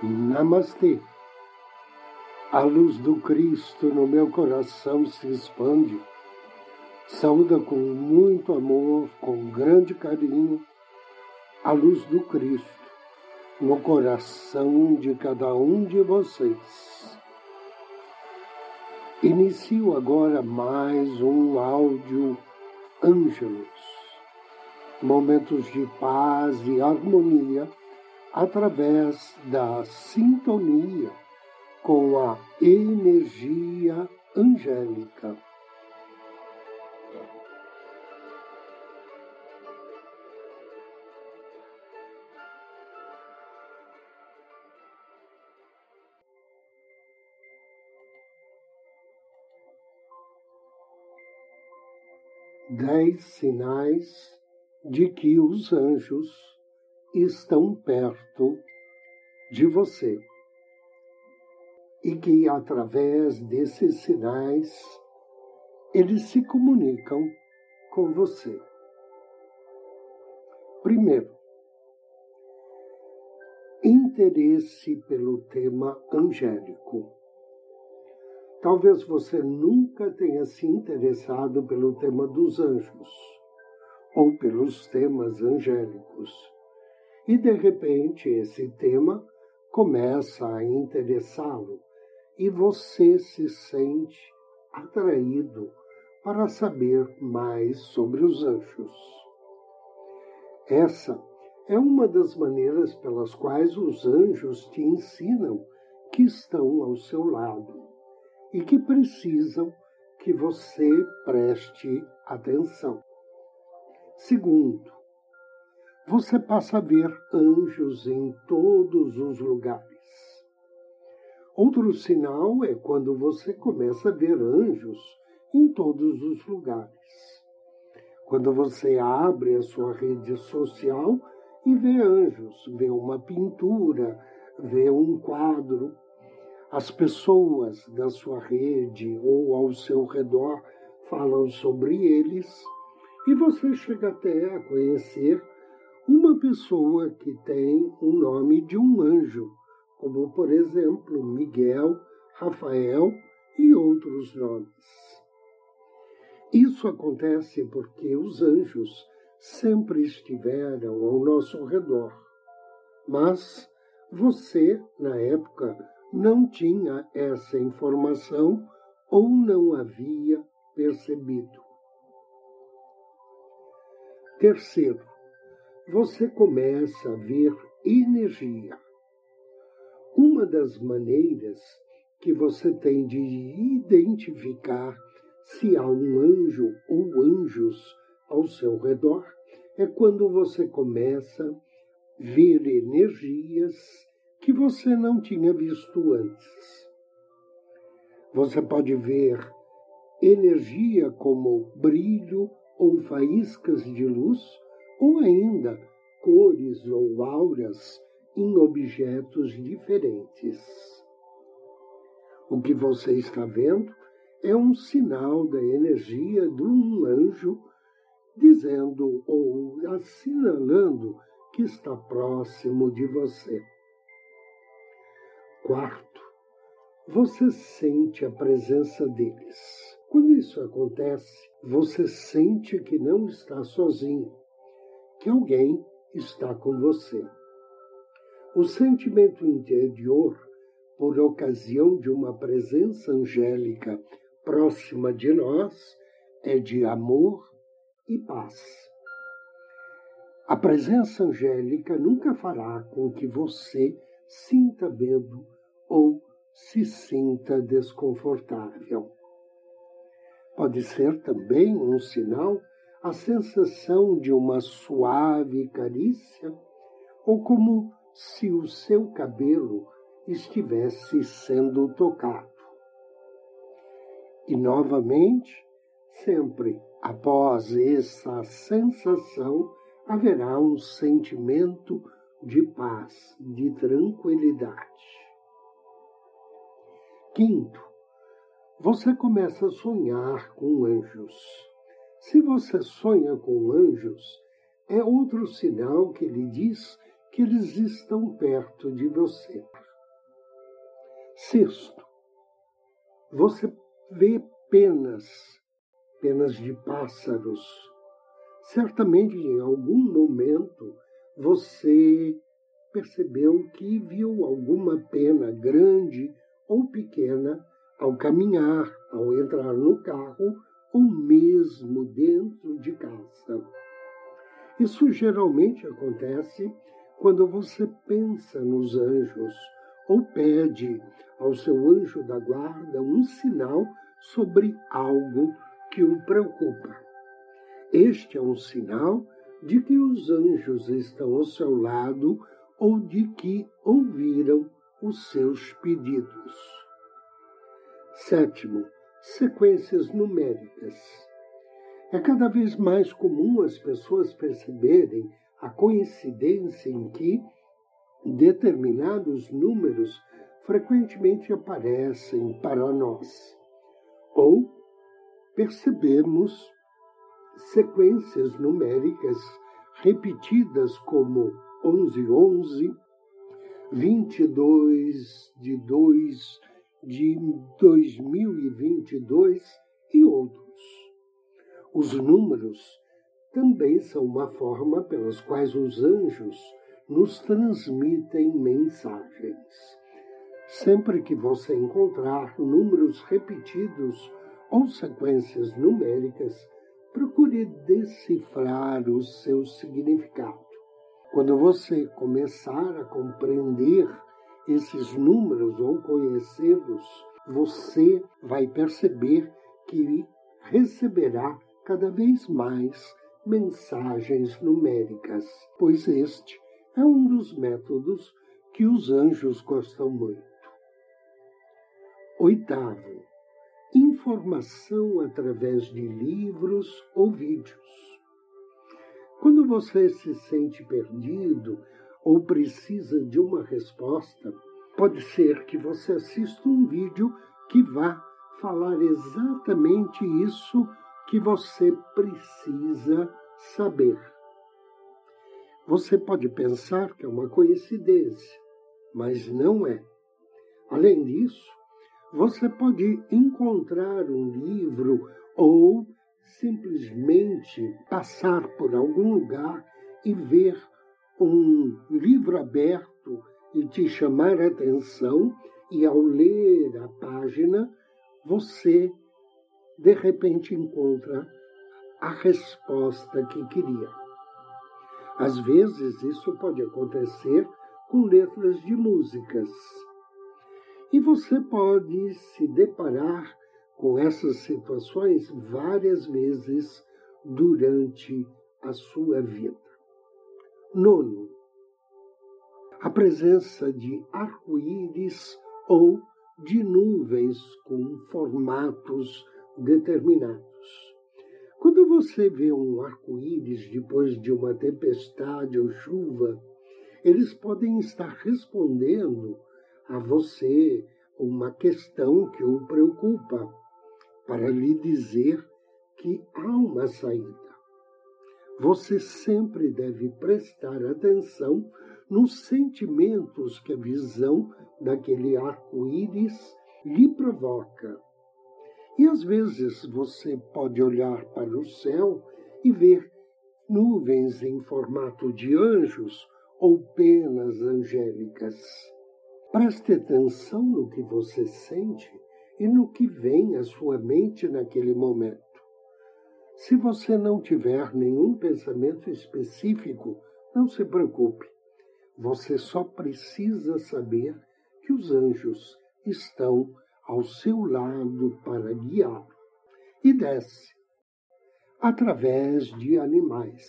Namastê. A luz do Cristo no meu coração se expande. Saúda com muito amor, com grande carinho, a luz do Cristo no coração de cada um de vocês. Inicio agora mais um áudio Ângelos, momentos de paz e harmonia através da sintonia com a energia angélica. Dez sinais de que os anjos estão perto de você. E que através desses sinais eles se comunicam com você. Primeiro, interesse pelo tema angélico. Talvez você nunca tenha se interessado pelo tema dos anjos ou pelos temas angélicos e de repente esse tema começa a interessá-lo e você se sente atraído para saber mais sobre os anjos. Essa é uma das maneiras pelas quais os anjos te ensinam que estão ao seu lado e que precisam que você preste atenção. Segundo, você passa a ver anjos em todos os lugares. Outro sinal é quando você começa a ver anjos em todos os lugares. Quando você abre a sua rede social e vê anjos, vê uma pintura, vê um quadro, as pessoas da sua rede ou ao seu redor falam sobre eles e você chega até a conhecer pessoa que tem o nome de um anjo, como por exemplo Miguel, Rafael e outros nomes. Isso acontece porque os anjos sempre estiveram ao nosso redor, mas você, na época, não tinha essa informação ou não havia percebido. Terceiro, você começa a ver energia. Uma das maneiras que você tem de identificar se há um anjo ou anjos ao seu redor é quando você começa a ver energias que você não tinha visto antes. Você pode ver energia como brilho ou faíscas de luz ou ainda cores ou auras em objetos diferentes. O que você está vendo é um sinal da energia de um anjo dizendo ou assinalando que está próximo de você. Quarto, você sente a presença deles. Quando isso acontece, você sente que não está sozinho, que alguém está com você. O sentimento interior, por ocasião de uma presença angélica próxima de nós, é de amor e paz. A presença angélica nunca fará com que você sinta medo ou se sinta desconfortável. Pode ser também um sinal a sensação de uma suave carícia, ou como se o seu cabelo estivesse sendo tocado. E novamente, sempre após essa sensação, haverá um sentimento de paz, de tranquilidade. Quinto, você começa a sonhar com anjos. Se você sonha com anjos, é outro sinal que lhe diz que eles estão perto de você. Sexto, você vê penas, penas de pássaros. Certamente em algum momento você percebeu que viu alguma pena grande ou pequena ao caminhar, ao entrar no carro ou mesmo dentro de casa. Isso geralmente acontece quando você pensa nos anjos ou pede ao seu anjo da guarda um sinal sobre algo que o preocupa. Este é um sinal de que os anjos estão ao seu lado ou de que ouviram os seus pedidos. Sétimo, sequências numéricas. É cada vez mais comum as pessoas perceberem a coincidência em que determinados números frequentemente aparecem para nós. Ou percebemos sequências numéricas repetidas como 1111, 22 de 2 de 2022 e outros. Os números também são uma forma pelas quais os anjos nos transmitem mensagens. Sempre que você encontrar números repetidos ou sequências numéricas, procure decifrar o seu significado. Quando você começar a compreender esses números ou conhecê-los, você vai perceber que receberá cada vez mais mensagens numéricas, pois este é um dos métodos que os anjos gostam muito. Oitavo, informação através de livros ou vídeos. Quando você se sente perdido ou precisa de uma resposta, pode ser que você assista um vídeo que vá falar exatamente isso que você precisa saber. Você pode pensar que é uma coincidência, mas não é. Além disso, você pode encontrar um livro ou simplesmente passar por algum lugar e ver um livro aberto e te chamar a atenção, e ao ler a página, você de repente encontra a resposta que queria. Às vezes isso pode acontecer com letras de músicas. E você pode se deparar com essas situações várias vezes durante a sua vida. Nono, a presença de arco-íris ou de nuvens com formatos determinados. Quando você vê um arco-íris depois de uma tempestade ou chuva, eles podem estar respondendo a você uma questão que o preocupa, para lhe dizer que há uma saída você sempre deve prestar atenção nos sentimentos que a visão daquele arco-íris lhe provoca. E às vezes você pode olhar para o céu e ver nuvens em formato de anjos ou penas angélicas. Preste atenção no que você sente e no que vem à sua mente naquele momento. Se você não tiver nenhum pensamento específico, não se preocupe. Você só precisa saber que os anjos estão ao seu lado para guiá-lo. E desce através de animais.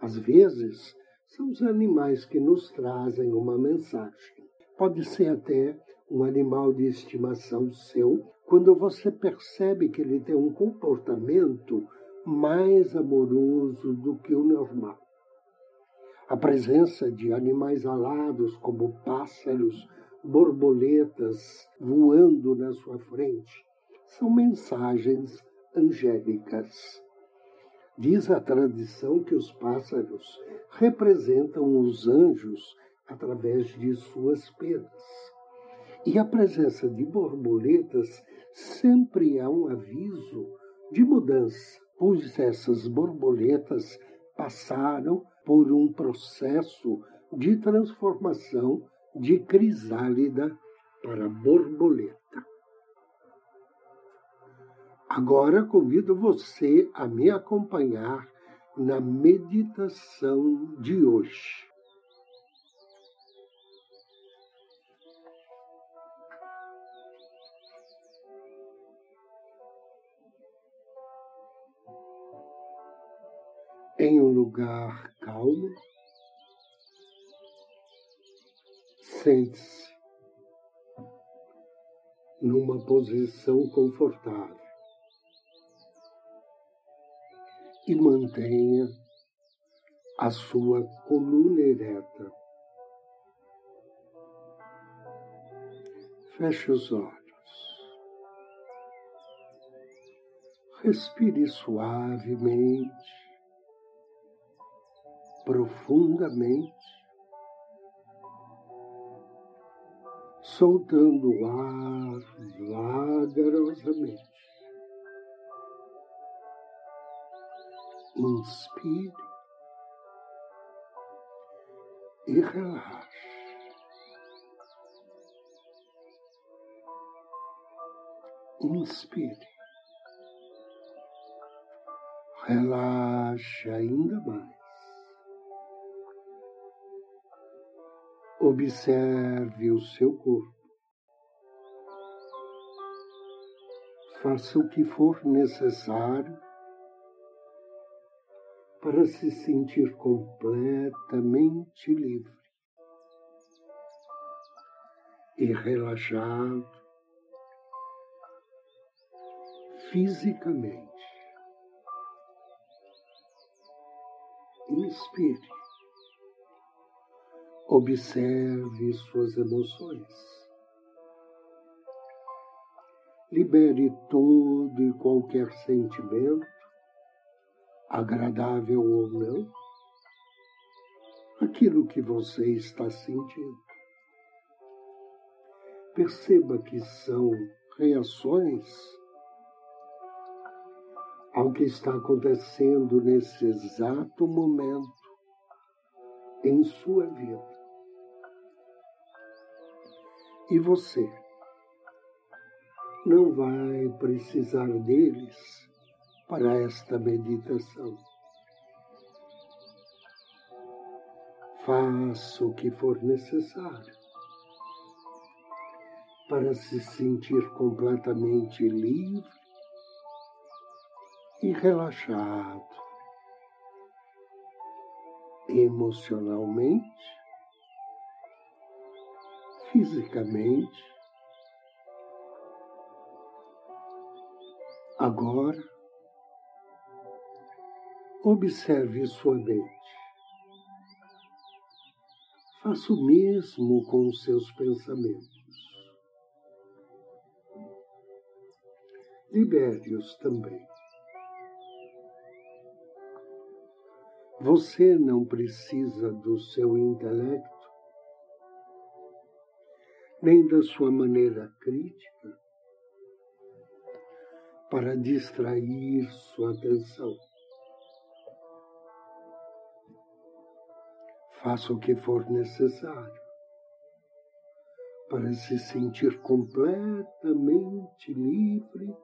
Às vezes, são os animais que nos trazem uma mensagem. Pode ser até um animal de estimação seu, quando você percebe que ele tem um comportamento mais amoroso do que o normal. A presença de animais alados, como pássaros, borboletas voando na sua frente, são mensagens angélicas. Diz a tradição que os pássaros representam os anjos através de suas penas. E a presença de borboletas sempre é um aviso de mudança, pois essas borboletas passaram por um processo de transformação de crisálida para borboleta. Agora convido você a me acompanhar na meditação de hoje. Em um lugar calmo, sente-se numa posição confortável e mantenha a sua coluna ereta. Feche os olhos. Respire suavemente, profundamente, soltando o ar vagarosamente. Inspire e relaxe. Inspire. Relaxe ainda mais. Observe o seu corpo. Faça o que for necessário para se sentir completamente livre e relaxado fisicamente. Inspire. Observe suas emoções. Libere todo e qualquer sentimento agradável ou não, aquilo que você está sentindo. Perceba que são reações ao que está acontecendo nesse exato momento em sua vida. E você não vai precisar deles para esta meditação. Faça o que for necessário para se sentir completamente livre e relaxado emocionalmente, fisicamente. Agora, Observe sua mente. Faça o mesmo com os seus pensamentos. Libere-os também. Você não precisa do seu intelecto, nem da sua maneira crítica, para distrair sua atenção. Faça o que for necessário para se sentir completamente livre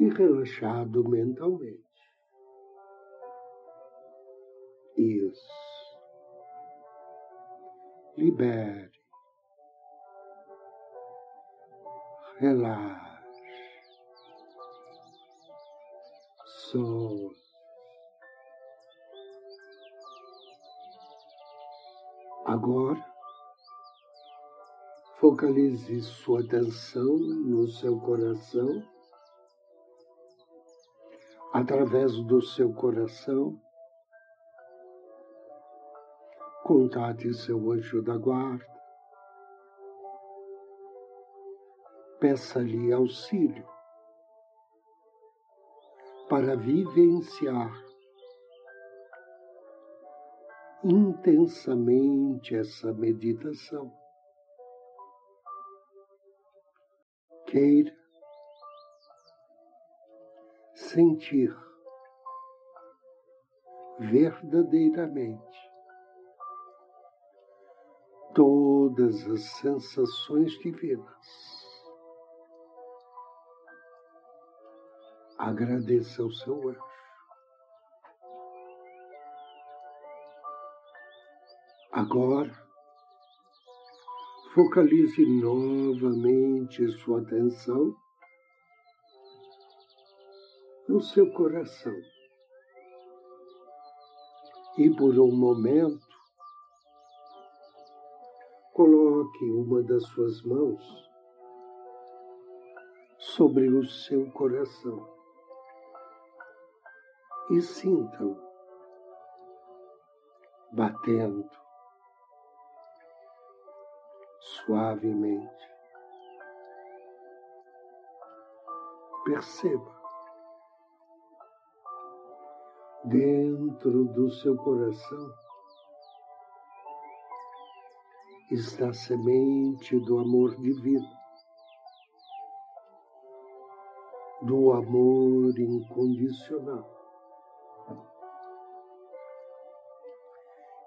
e relaxado mentalmente. Isso. Libere. Relaxe. Solte. Agora, focalize sua atenção no seu coração. Através do seu coração, contate seu anjo da guarda. Peça-lhe auxílio para vivenciar intensamente essa meditação. Queira sentir verdadeiramente todas as sensações divinas. Agradeça ao seu anjo. Agora, focalize novamente sua atenção no seu coração. E por um momento, coloque uma das suas mãos sobre o seu coração e sinta-o batendo suavemente. Perceba dentro do seu coração está a semente do amor divino, do amor incondicional.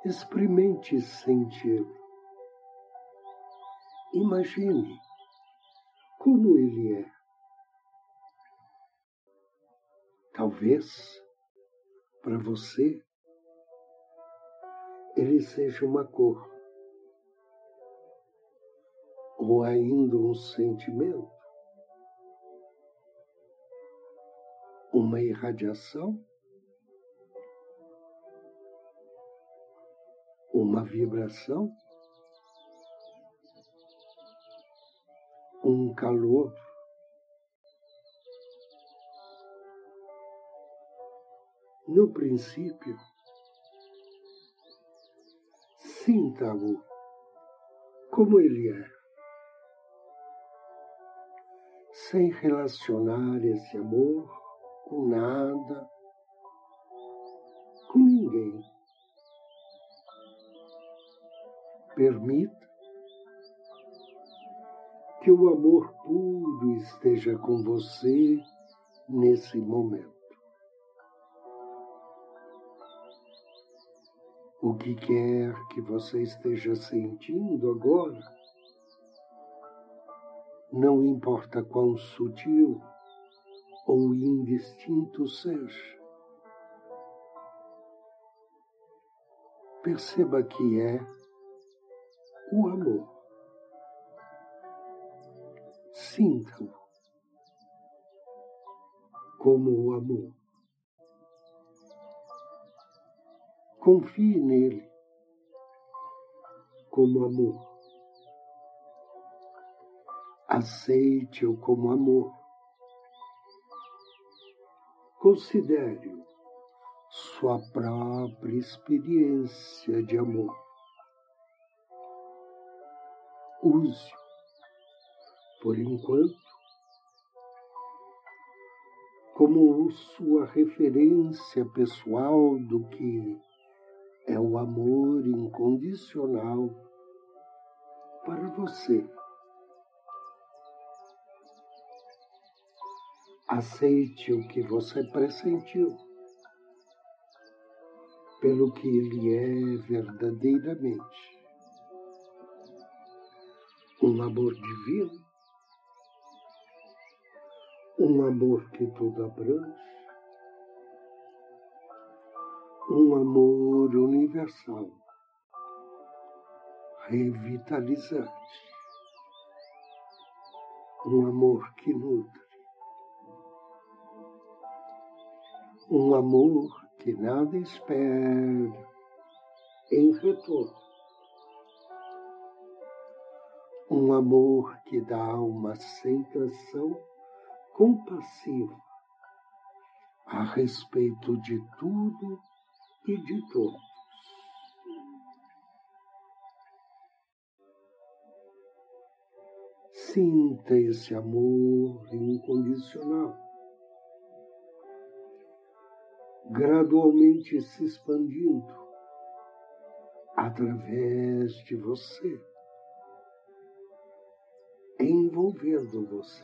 Experimente sentir. Imagine como ele é. Talvez para você ele seja uma cor ou ainda um sentimento, uma irradiação uma vibração, um calor. No princípio, sinta-o como ele é, sem relacionar esse amor com nada, com ninguém. Permita que o amor puro esteja com você nesse momento. O que quer que você esteja sentindo agora, não importa quão sutil ou indistinto seja, perceba que é o amor. Sinta-o como o amor. Confie nele como amor. Aceite-o como amor. Considere-o sua própria experiência de amor use, por enquanto, como sua referência pessoal do que é o amor incondicional para você. Aceite o que você pressentiu pelo que ele é verdadeiramente um amor divino, um amor que tudo abrange, um amor universal, revitalizante, um amor que nutre, um amor que nada espera em retorno um amor que dá uma aceitação compassiva a respeito de tudo e de todos. Sinta esse amor incondicional, gradualmente se expandindo através de você envolvendo você.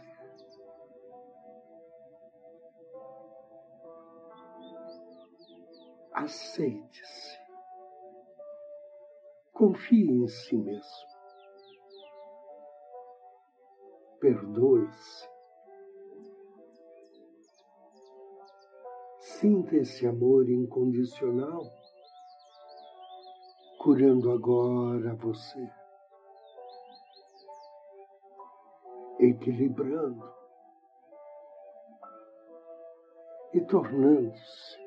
Aceite-se. Confie em si mesmo. Perdoe-se. Sinta esse amor incondicional curando agora você. Equilibrando e tornando-se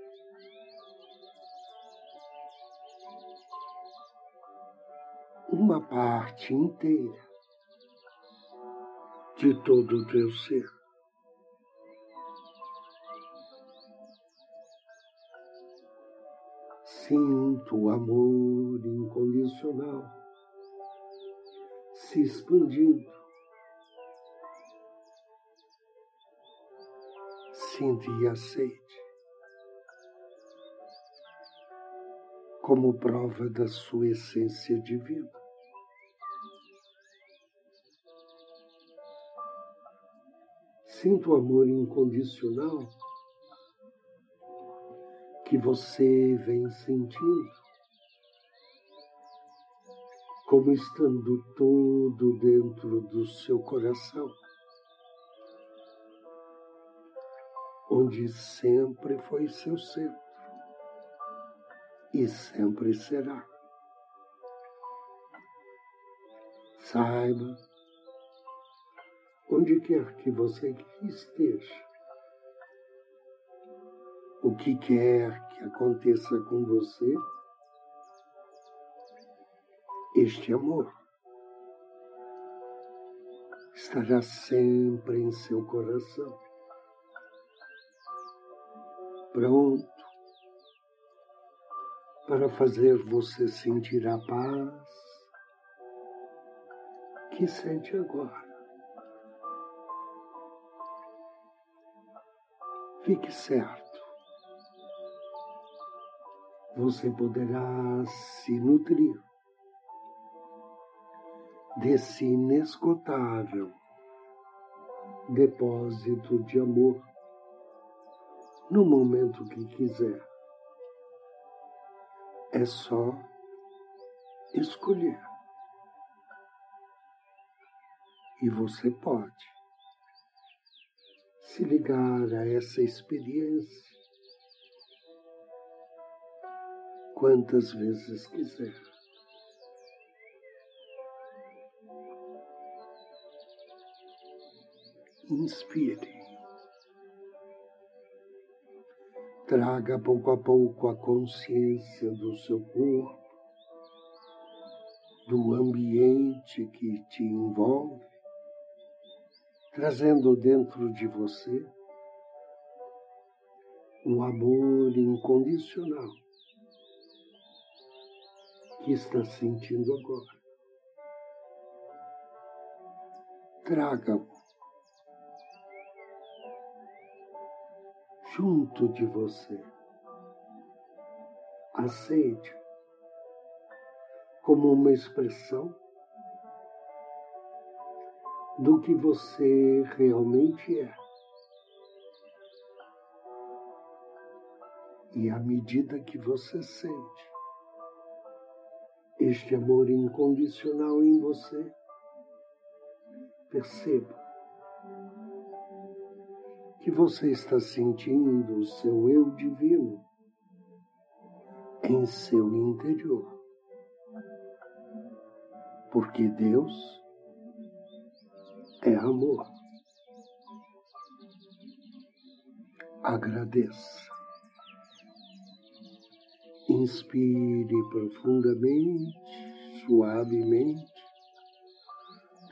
uma parte inteira de todo o teu ser. Sinto o amor incondicional se expandindo. Sinta e aceite como prova da sua essência divina. Sinta o amor incondicional que você vem sentindo, como estando todo dentro do seu coração, onde sempre foi seu centro e sempre será. Saiba, onde quer que você esteja, o que quer que aconteça com você, este amor estará sempre em seu coração, pronto para fazer você sentir a paz que sente agora. Fique certo você poderá se nutrir desse inesgotável depósito de amor no momento que quiser. É só escolher. E você pode se ligar a essa experiência quantas vezes quiser. Inspire. Traga pouco a pouco a consciência do seu corpo, do ambiente que te envolve, trazendo dentro de você o amor incondicional que está sentindo agora. Traga-o junto de você. Aceite como uma expressão do que você realmente é. E à medida que você sente, este amor incondicional em você, perceba que você está sentindo o seu eu divino em seu interior. Porque Deus é amor. Agradeça. Inspire profundamente, suavemente,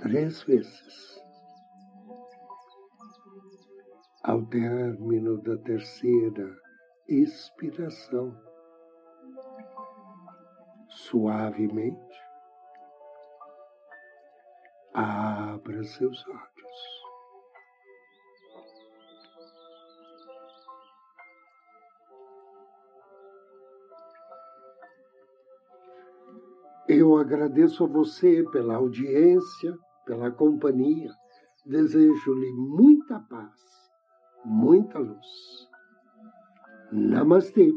três vezes. Ao término da terceira expiração, suavemente, abra seus olhos. Eu agradeço a você pela audiência, pela companhia. Desejo-lhe muita paz, muita luz. Namastê.